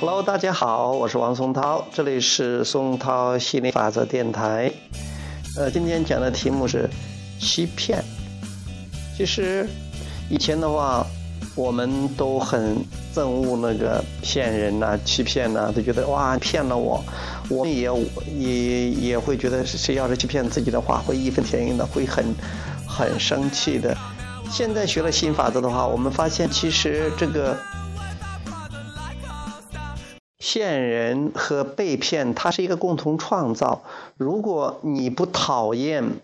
Hello，大家好，我是王松涛，这里是松涛心理法则电台。呃，今天讲的题目是欺骗。其实以前的话，我们都很憎恶那个骗人呐、欺骗呐，都觉得哇骗了我，我们也也也会觉得谁要是欺骗自己的话，会义愤填膺的，会很很生气的。现在学了新法则的话，我们发现其实这个。骗人和被骗，它是一个共同创造。如果你不讨厌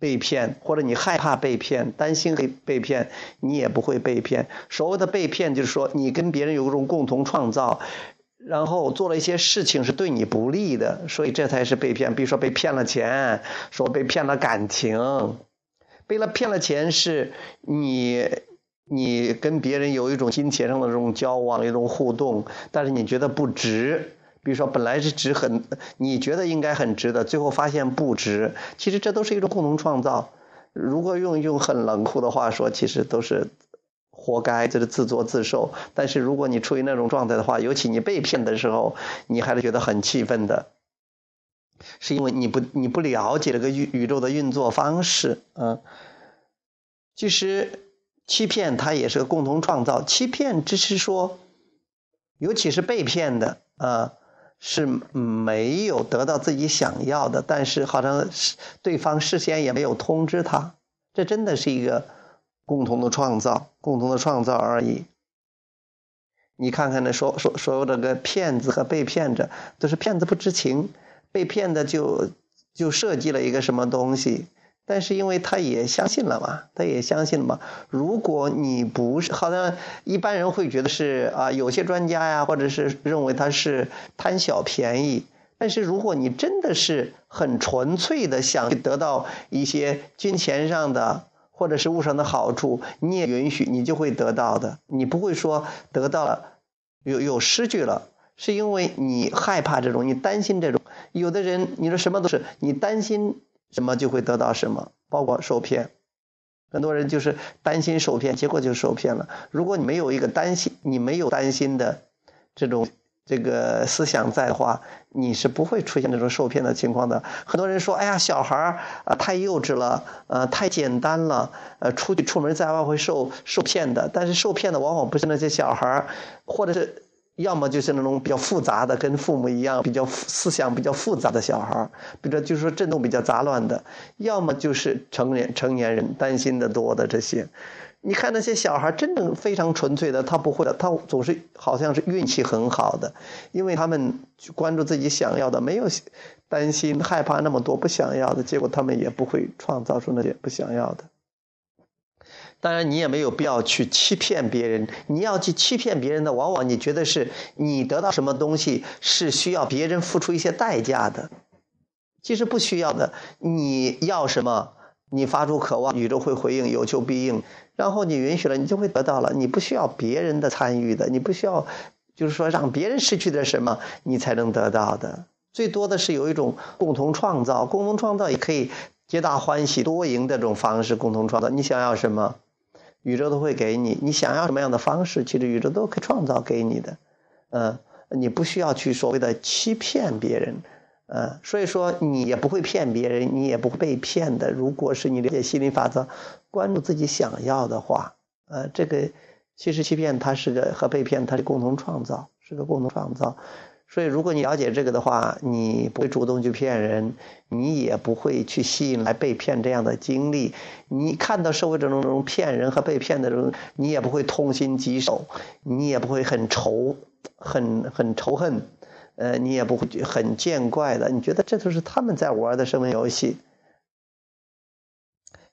被骗，或者你害怕被骗、担心被被骗，你也不会被骗。所谓的被骗，就是说你跟别人有一种共同创造，然后做了一些事情是对你不利的，所以这才是被骗。比如说被骗了钱，说被骗了感情，被了骗了钱是你。你跟别人有一种金钱上的这种交往、一种互动，但是你觉得不值。比如说，本来是值很，你觉得应该很值的，最后发现不值。其实这都是一种共同创造。如果用用很冷酷的话说，其实都是活该，这是自作自受。但是如果你处于那种状态的话，尤其你被骗的时候，你还是觉得很气愤的，是因为你不你不了解这个宇宇宙的运作方式啊。其实。欺骗它也是个共同创造。欺骗只是说，尤其是被骗的啊，是没有得到自己想要的，但是好像是对方事先也没有通知他，这真的是一个共同的创造，共同的创造而已。你看看那所所所有的个骗子和被骗者，都是骗子不知情，被骗的就就设计了一个什么东西。但是因为他也相信了嘛，他也相信了嘛。如果你不是，好像一般人会觉得是啊，有些专家呀，或者是认为他是贪小便宜。但是如果你真的是很纯粹的想得到一些金钱上的或者是物上的好处，你也允许，你就会得到的。你不会说得到了有有失去了，是因为你害怕这种，你担心这种。有的人你说什么都是你担心。什么就会得到什么，包括受骗。很多人就是担心受骗，结果就受骗了。如果你没有一个担心，你没有担心的这种这个思想在的话，你是不会出现这种受骗的情况的。很多人说：“哎呀，小孩儿啊太幼稚了，呃太简单了，呃出去出门在外会受受骗的。”但是受骗的往往不是那些小孩儿，或者是。要么就是那种比较复杂的，跟父母一样比较思想比较复杂的小孩儿，比如说就是说震动比较杂乱的；要么就是成年成年人担心的多的这些。你看那些小孩真正非常纯粹的，他不会的，他总是好像是运气很好的，因为他们去关注自己想要的，没有担心害怕那么多不想要的，结果他们也不会创造出那些不想要的。当然，你也没有必要去欺骗别人。你要去欺骗别人的，往往你觉得是你得到什么东西是需要别人付出一些代价的，其实不需要的。你要什么，你发出渴望，宇宙会回应，有求必应。然后你允许了，你就会得到了。你不需要别人的参与的，你不需要，就是说让别人失去点什么，你才能得到的。最多的是有一种共同创造，共同创造也可以皆大欢喜、多赢的这种方式共同创造。你想要什么？宇宙都会给你，你想要什么样的方式，其实宇宙都可以创造给你的，嗯，你不需要去所谓的欺骗别人，嗯，所以说你也不会骗别人，你也不会被骗的。如果是你了解心理法则，关注自己想要的话，呃，这个其实欺骗它是个和被骗它是共同创造，是个共同创造。所以，如果你了解这个的话，你不会主动去骗人，你也不会去吸引来被骗这样的经历。你看到社会中这种骗人和被骗的人，你也不会痛心疾首，你也不会很仇、很很仇恨，呃，你也不会很见怪的。你觉得这都是他们在玩的生命游戏，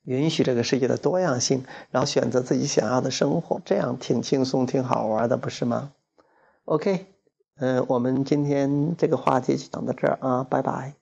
允许这个世界的多样性，然后选择自己想要的生活，这样挺轻松、挺好玩的，不是吗？OK。嗯，我们今天这个话题就讲到这儿啊，拜拜。